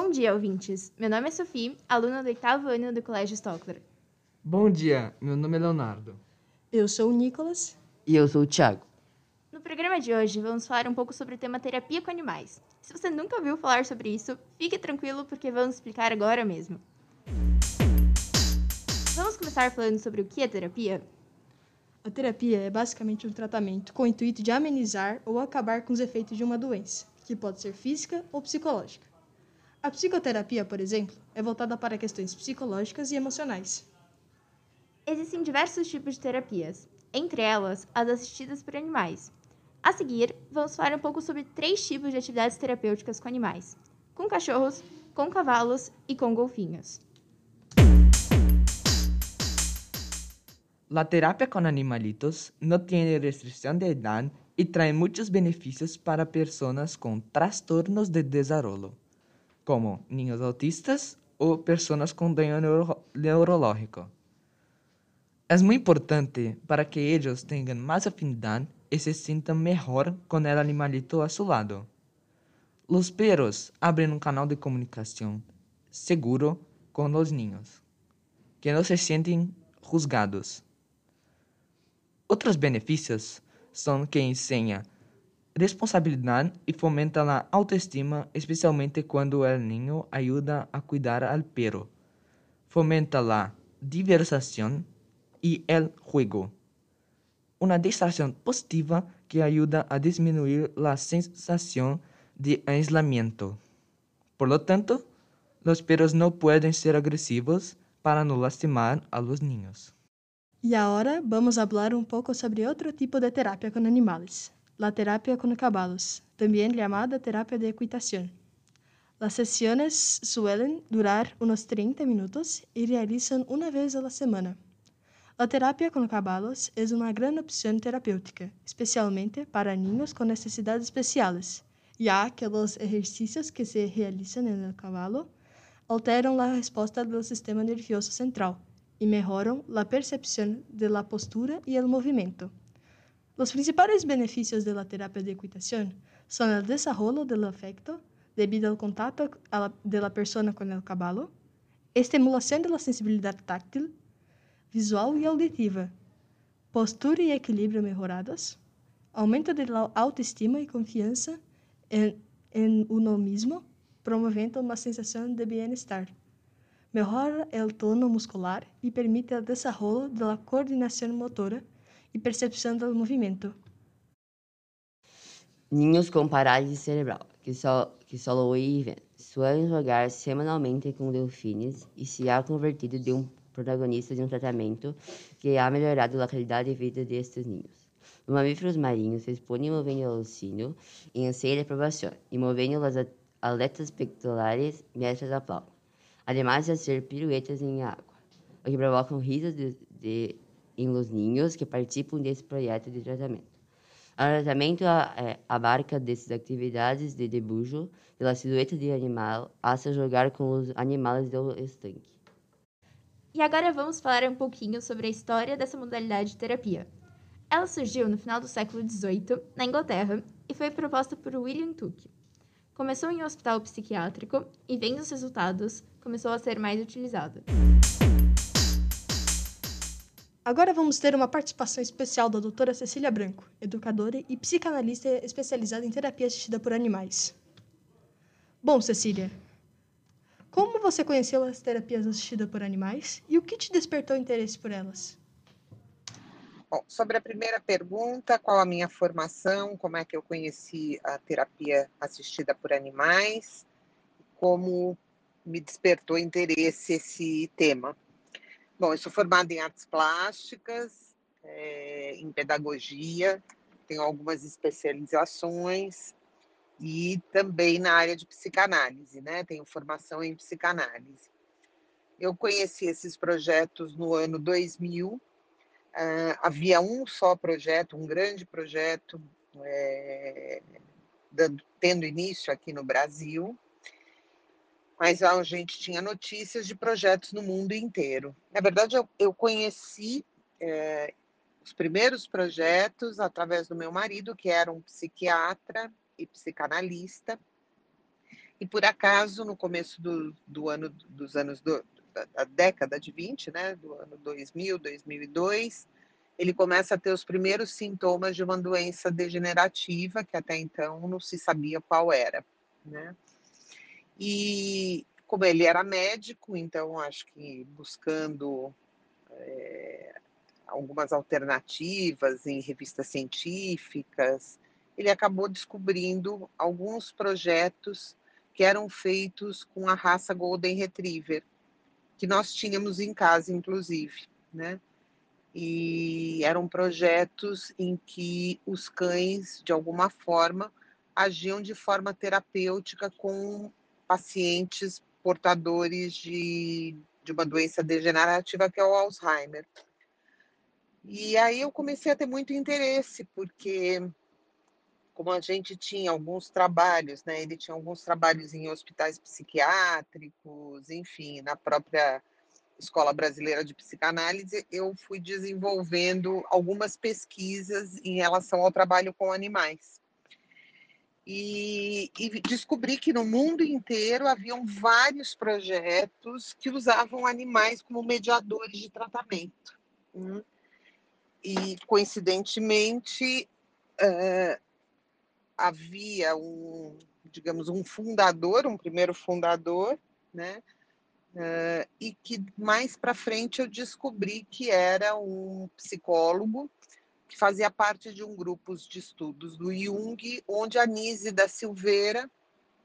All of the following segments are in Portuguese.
Bom dia, ouvintes. Meu nome é Sofia, aluna do oitavo ano do Colégio Stockler. Bom dia, meu nome é Leonardo. Eu sou o Nicolas. E eu sou o Thiago. No programa de hoje, vamos falar um pouco sobre o tema terapia com animais. Se você nunca ouviu falar sobre isso, fique tranquilo porque vamos explicar agora mesmo. Vamos começar falando sobre o que é terapia? A terapia é basicamente um tratamento com o intuito de amenizar ou acabar com os efeitos de uma doença, que pode ser física ou psicológica. A psicoterapia, por exemplo, é voltada para questões psicológicas e emocionais. Existem diversos tipos de terapias, entre elas as assistidas por animais. A seguir, vamos falar um pouco sobre três tipos de atividades terapêuticas com animais: com cachorros, com cavalos e com golfinhos. La terapia con animalitos no tiene restricción de edad y trae muchos beneficios para personas con trastornos de desarrollo, como niños autistas o personas con daño neuro neurológico. Es muy importante para que ellos tengan más afinidad y se sientan mejor con el animalito a su lado. Los perros abren un canal de comunicación seguro con los niños, que no se sienten juzgados. Outros benefícios são que ensina responsabilidade e fomenta a autoestima, especialmente quando o niño ajuda a cuidar al perro. Fomenta a diversação e el juego. Uma distração positiva que ajuda a diminuir a sensação de aislamiento. Por lo tanto, os perros não podem ser agressivos para não lastimar a los niños. Y ahora vamos a hablar un poco sobre otro tipo de terapia con animales, la terapia con caballos, también llamada terapia de equitación. Las sesiones suelen durar unos 30 minutos y realizan una vez a la semana. La terapia con caballos es una gran opción terapéutica, especialmente para niños con necesidades especiales, ya que los ejercicios que se realizan en el caballo alteran la respuesta del sistema nervioso central y mejoran la percepción de la postura y el movimiento. Los principales beneficios de la terapia de equitación son el desarrollo del afecto debido al contacto la, de la persona con el caballo, estimulación de la sensibilidad táctil, visual y auditiva, postura y equilibrio mejorados, aumento de la autoestima y confianza en, en uno mismo, promoviendo una sensación de bienestar melhora o tono muscular e permite o desenvolvimento da coordenação motora e percepção do movimento. Niños com parálise cerebral, que só, que só ouvem, suelen jogar semanalmente com delfines e se ha convertido de um protagonista de um tratamento que ha melhorado a qualidade de vida destes niños. Os mamíferos marinhos respondem movendo o sino em anseio de aprovação e movendo as aletas pectorales mientras aplaudem además de hacer piruetas em água, o que provocam risos de, de, em los niños que participam desse projeto de tratamento. O tratamento é, abarca dessas atividades de debujo da silhueta de animal hasta jogar com os animais do estanque. E agora vamos falar um pouquinho sobre a história dessa modalidade de terapia. Ela surgiu no final do século XVIII, na Inglaterra, e foi proposta por William Tuke. Começou em um hospital psiquiátrico e, vendo os resultados, começou a ser mais utilizada. Agora vamos ter uma participação especial da doutora Cecília Branco, educadora e psicanalista especializada em terapia assistida por animais. Bom, Cecília, como você conheceu as terapias assistidas por animais e o que te despertou interesse por elas? Bom, sobre a primeira pergunta, qual a minha formação, como é que eu conheci a terapia assistida por animais, como me despertou interesse esse tema. Bom, eu sou formada em artes plásticas, é, em pedagogia, tenho algumas especializações e também na área de psicanálise, né? Tenho formação em psicanálise. Eu conheci esses projetos no ano 2000. Uh, havia um só projeto, um grande projeto, é, dando, tendo início aqui no Brasil, mas a gente tinha notícias de projetos no mundo inteiro. Na verdade, eu, eu conheci é, os primeiros projetos através do meu marido, que era um psiquiatra e psicanalista, E por acaso, no começo do, do ano, dos anos do, da, da, década de 20, né, do ano 2000, 2002, ele começa a ter os primeiros sintomas de uma doença degenerativa que até então não se sabia qual era, né? E como ele era médico, então acho que buscando é, algumas alternativas em revistas científicas, ele acabou descobrindo alguns projetos que eram feitos com a raça Golden Retriever, que nós tínhamos em casa, inclusive, né? E eram projetos em que os cães, de alguma forma, agiam de forma terapêutica com pacientes portadores de, de uma doença degenerativa que é o Alzheimer. E aí eu comecei a ter muito interesse, porque como a gente tinha alguns trabalhos, né? Ele tinha alguns trabalhos em hospitais psiquiátricos, enfim, na própria Escola Brasileira de Psicanálise, eu fui desenvolvendo algumas pesquisas em relação ao trabalho com animais. E, e, descobri que no mundo inteiro haviam vários projetos que usavam animais como mediadores de tratamento. Hum. E, coincidentemente, uh, havia um, digamos, um fundador, um primeiro fundador, né? Uh, e que mais para frente eu descobri que era um psicólogo que fazia parte de um grupo de estudos do Jung, onde a Nise da Silveira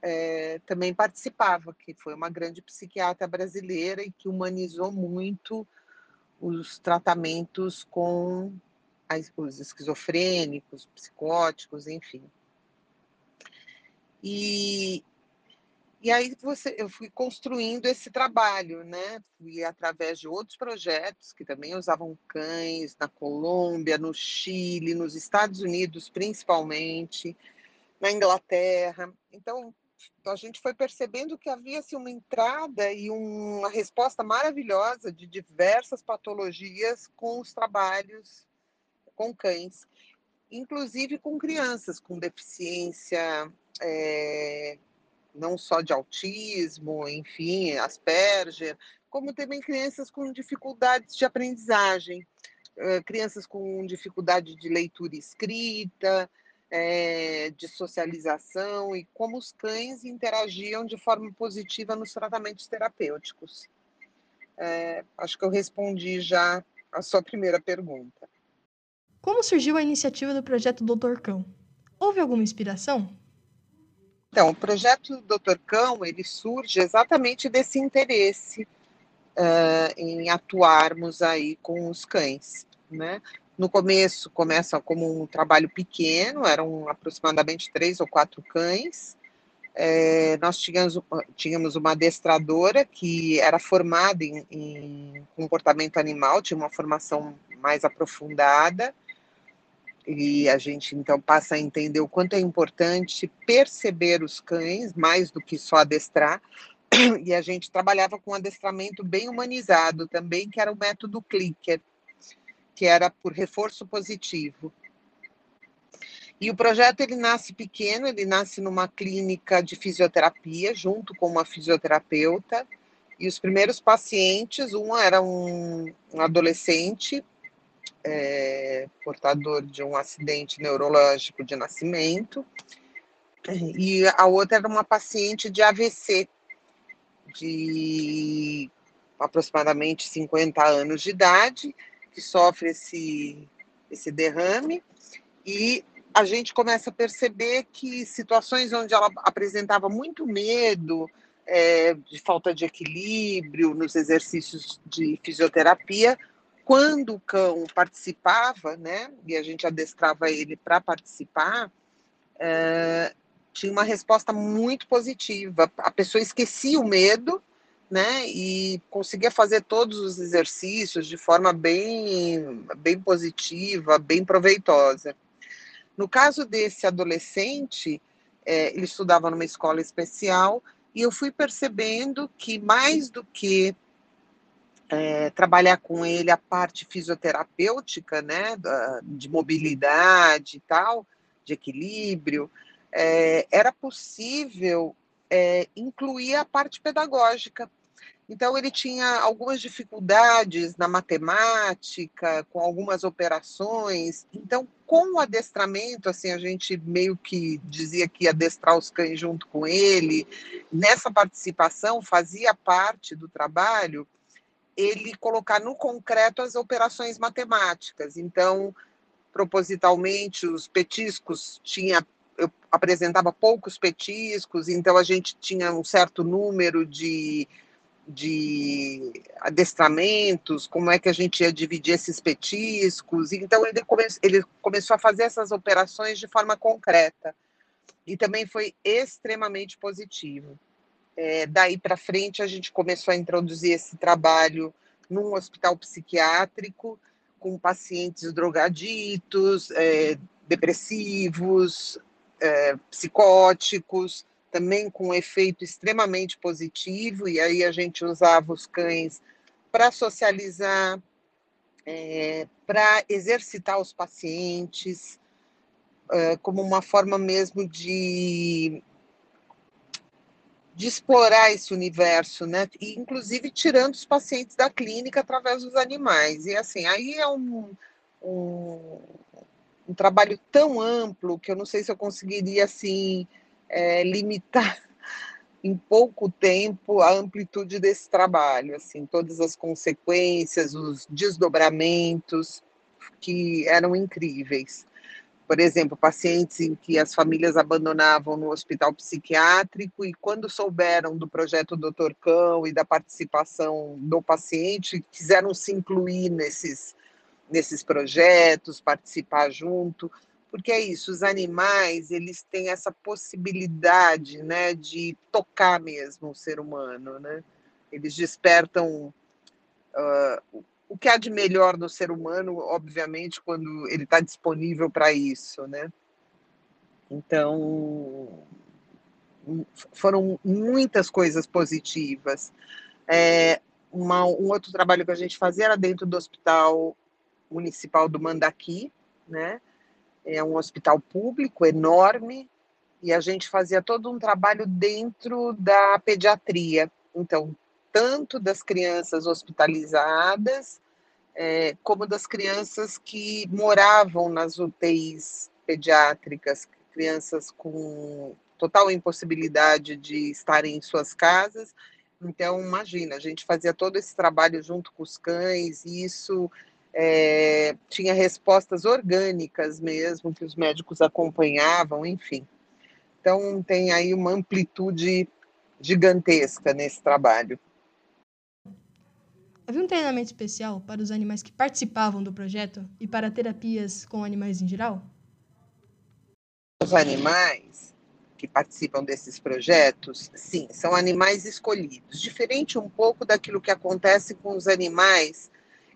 é, também participava, que foi uma grande psiquiatra brasileira e que humanizou muito os tratamentos com os esquizofrênicos, psicóticos, enfim. E, e aí você, eu fui construindo esse trabalho, né? Fui através de outros projetos que também usavam cães na Colômbia, no Chile, nos Estados Unidos, principalmente, na Inglaterra. Então a gente foi percebendo que havia assim, uma entrada e uma resposta maravilhosa de diversas patologias com os trabalhos com cães, inclusive com crianças com deficiência é, não só de autismo, enfim, Asperger, como também crianças com dificuldades de aprendizagem, crianças com dificuldade de leitura e escrita, é, de socialização e como os cães interagiam de forma positiva nos tratamentos terapêuticos. É, acho que eu respondi já a sua primeira pergunta. Como surgiu a iniciativa do projeto Doutor Cão? Houve alguma inspiração? Então, o projeto Doutor Cão, ele surge exatamente desse interesse uh, em atuarmos aí com os cães, né? No começo, começa como um trabalho pequeno, eram aproximadamente três ou quatro cães. É, nós tínhamos, tínhamos uma adestradora que era formada em, em comportamento animal, tinha uma formação mais aprofundada, e a gente então passa a entender o quanto é importante perceber os cães, mais do que só adestrar. E a gente trabalhava com um adestramento bem humanizado também, que era o método clicker, que era por reforço positivo. E o projeto ele nasce pequeno, ele nasce numa clínica de fisioterapia, junto com uma fisioterapeuta. E os primeiros pacientes, um era um, um adolescente é, portador de um acidente neurológico de nascimento, e a outra era uma paciente de AVC, de aproximadamente 50 anos de idade, que sofre esse, esse derrame, e a gente começa a perceber que situações onde ela apresentava muito medo, é, de falta de equilíbrio nos exercícios de fisioterapia, quando o cão participava, né, e a gente adestrava ele para participar, é, tinha uma resposta muito positiva. A pessoa esquecia o medo, né, e conseguia fazer todos os exercícios de forma bem, bem positiva, bem proveitosa. No caso desse adolescente, é, ele estudava numa escola especial e eu fui percebendo que mais do que é, trabalhar com ele a parte fisioterapêutica, né, de mobilidade e tal, de equilíbrio, é, era possível é, incluía a parte pedagógica. Então, ele tinha algumas dificuldades na matemática, com algumas operações. Então, com o adestramento, assim, a gente meio que dizia que ia adestrar os cães junto com ele. Nessa participação, fazia parte do trabalho ele colocar no concreto as operações matemáticas. Então, propositalmente, os petiscos tinha eu apresentava poucos petiscos, então a gente tinha um certo número de, de adestramentos, como é que a gente ia dividir esses petiscos. Então, ele, come, ele começou a fazer essas operações de forma concreta. E também foi extremamente positivo. É, daí para frente, a gente começou a introduzir esse trabalho num hospital psiquiátrico, com pacientes drogaditos, é, depressivos, é, psicóticos, também com um efeito extremamente positivo, e aí a gente usava os cães para socializar, é, para exercitar os pacientes, é, como uma forma mesmo de, de explorar esse universo, né? E, inclusive tirando os pacientes da clínica através dos animais. E assim, aí é um, um um trabalho tão amplo que eu não sei se eu conseguiria assim é, limitar em pouco tempo a amplitude desse trabalho, assim, todas as consequências, os desdobramentos que eram incríveis. Por exemplo, pacientes em que as famílias abandonavam no hospital psiquiátrico e quando souberam do projeto Doutor Cão e da participação do paciente, quiseram se incluir nesses nesses projetos, participar junto, porque é isso, os animais, eles têm essa possibilidade, né, de tocar mesmo o ser humano, né? Eles despertam uh, o que há de melhor no ser humano, obviamente, quando ele está disponível para isso, né? Então, foram muitas coisas positivas. É, uma, um outro trabalho que a gente fazia era dentro do hospital Municipal do Mandaqui, né? É um hospital público enorme e a gente fazia todo um trabalho dentro da pediatria. Então, tanto das crianças hospitalizadas, é, como das crianças que moravam nas UTIs pediátricas, crianças com total impossibilidade de estarem em suas casas. Então, imagina, a gente fazia todo esse trabalho junto com os cães, e isso é, tinha respostas orgânicas mesmo, que os médicos acompanhavam, enfim. Então, tem aí uma amplitude gigantesca nesse trabalho. Havia um treinamento especial para os animais que participavam do projeto e para terapias com animais em geral? Os animais que participam desses projetos, sim, são animais escolhidos, diferente um pouco daquilo que acontece com os animais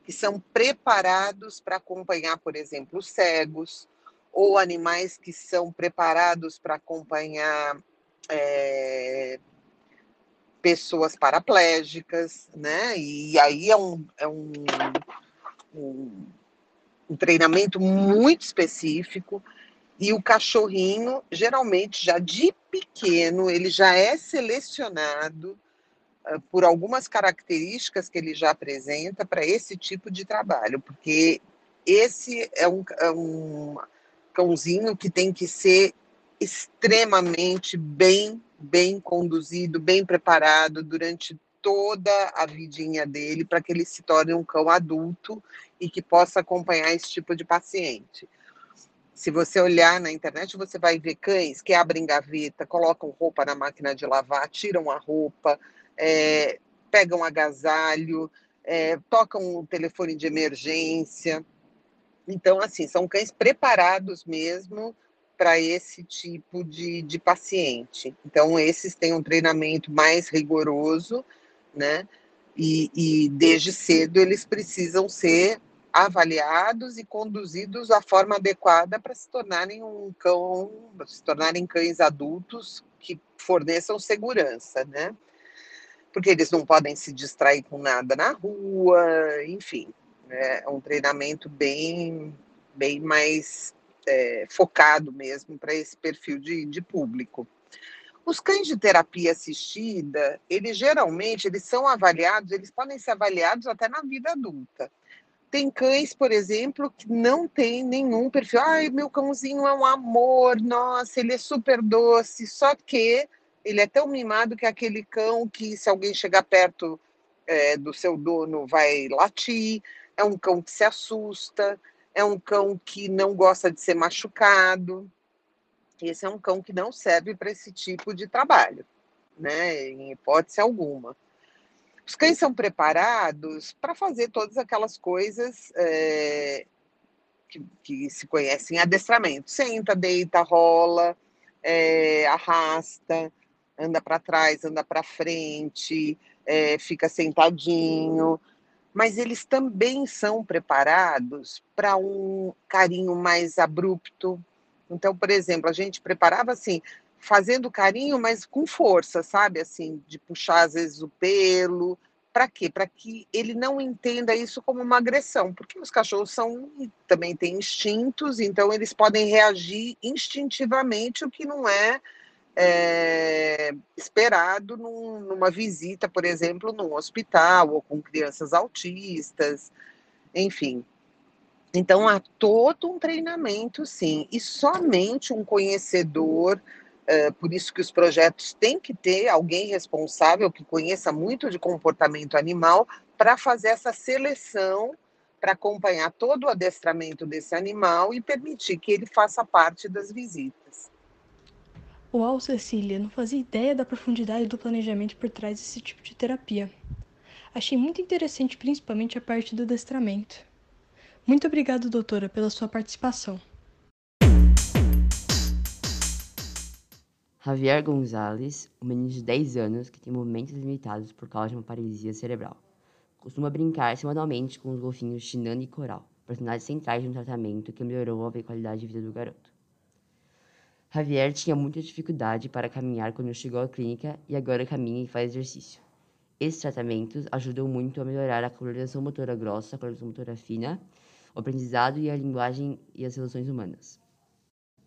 que são preparados para acompanhar, por exemplo, os cegos, ou animais que são preparados para acompanhar é, pessoas paraplégicas, né? E aí é um, é um, um, um treinamento muito específico. E o cachorrinho, geralmente, já de pequeno, ele já é selecionado ah, por algumas características que ele já apresenta para esse tipo de trabalho, porque esse é um, é um cãozinho que tem que ser extremamente bem, bem conduzido, bem preparado durante toda a vidinha dele para que ele se torne um cão adulto e que possa acompanhar esse tipo de paciente. Se você olhar na internet, você vai ver cães que abrem gaveta, colocam roupa na máquina de lavar, tiram a roupa, é, pegam agasalho, é, tocam o telefone de emergência. Então, assim, são cães preparados mesmo para esse tipo de, de paciente. Então, esses têm um treinamento mais rigoroso, né? E, e desde cedo eles precisam ser avaliados e conduzidos da forma adequada para se tornarem um cão, se tornarem cães adultos que forneçam segurança, né? porque eles não podem se distrair com nada na rua, enfim, né, é um treinamento bem, bem mais é, focado mesmo para esse perfil de, de público. Os cães de terapia assistida, eles geralmente eles são avaliados, eles podem ser avaliados até na vida adulta. Tem cães, por exemplo, que não tem nenhum perfil. Ai, meu cãozinho é um amor, nossa, ele é super doce, só que ele é tão mimado que é aquele cão que, se alguém chegar perto é, do seu dono, vai latir. É um cão que se assusta, é um cão que não gosta de ser machucado. Esse é um cão que não serve para esse tipo de trabalho, né? Em hipótese alguma. Os cães são preparados para fazer todas aquelas coisas é, que, que, se conhecem em adestramento. Senta, deita, rola, é, arrasta, anda para trás, anda para frente, é, fica sentadinho. Mas eles também são preparados para um carinho mais abrupto. Então, por exemplo, a gente preparava assim, fazendo carinho, mas com força, sabe? Assim, de puxar às vezes o pelo. Para quê? Para que ele não entenda isso como uma agressão, porque os cachorros são também têm instintos, então eles podem reagir instintivamente, o que não é, é esperado num, numa visita, por exemplo, num hospital ou com crianças autistas, enfim. Então há todo um treinamento, sim, e somente um conhecedor Uh, por isso que os projetos têm que ter alguém responsável que conheça muito de comportamento animal para fazer essa seleção, para acompanhar todo o adestramento desse animal e permitir que ele faça parte das visitas. Uau, Cecília, não fazia ideia da profundidade do planejamento por trás desse tipo de terapia. Achei muito interessante, principalmente a parte do adestramento. Muito obrigado, doutora, pela sua participação. Javier Gonzalez, um menino de 10 anos que tem movimentos limitados por causa de uma paralisia cerebral. Costuma brincar semanalmente com os golfinhos Shinano e Coral, personagens centrais de um tratamento que melhorou a qualidade de vida do garoto. Javier tinha muita dificuldade para caminhar quando chegou à clínica e agora caminha e faz exercício. Esses tratamentos ajudam muito a melhorar a coordenação motora grossa, a coordenação motora fina, o aprendizado e a linguagem e as relações humanas.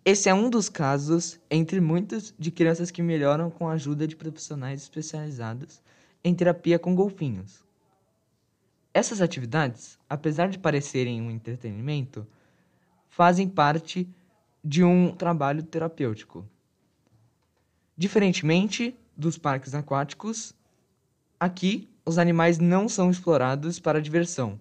Esse é um dos casos, entre muitos, de crianças que melhoram com a ajuda de profissionais especializados em terapia com golfinhos. Essas atividades, apesar de parecerem um entretenimento, fazem parte de um trabalho terapêutico. Diferentemente dos parques aquáticos, aqui os animais não são explorados para diversão.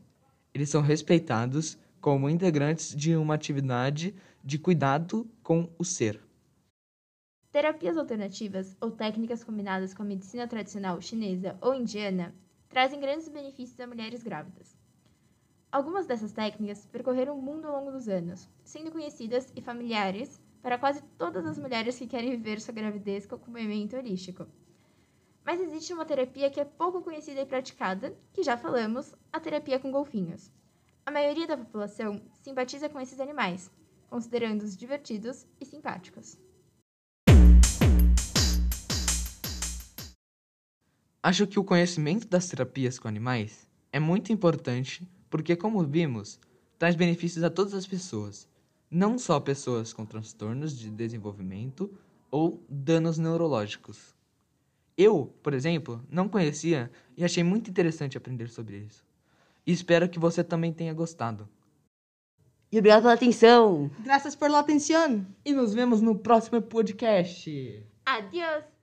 Eles são respeitados como integrantes de uma atividade de cuidado com o ser. Terapias alternativas ou técnicas combinadas com a medicina tradicional chinesa ou indiana trazem grandes benefícios a mulheres grávidas. Algumas dessas técnicas percorreram o mundo ao longo dos anos, sendo conhecidas e familiares para quase todas as mulheres que querem viver sua gravidez com acompanhamento holístico. Mas existe uma terapia que é pouco conhecida e praticada, que já falamos, a terapia com golfinhos. A maioria da população simpatiza com esses animais, considerando-os divertidos e simpáticos. Acho que o conhecimento das terapias com animais é muito importante porque, como vimos, traz benefícios a todas as pessoas, não só pessoas com transtornos de desenvolvimento ou danos neurológicos. Eu, por exemplo, não conhecia e achei muito interessante aprender sobre isso. E espero que você também tenha gostado. E obrigado pela atenção. Graças por la atenção. E nos vemos no próximo podcast. Adiós!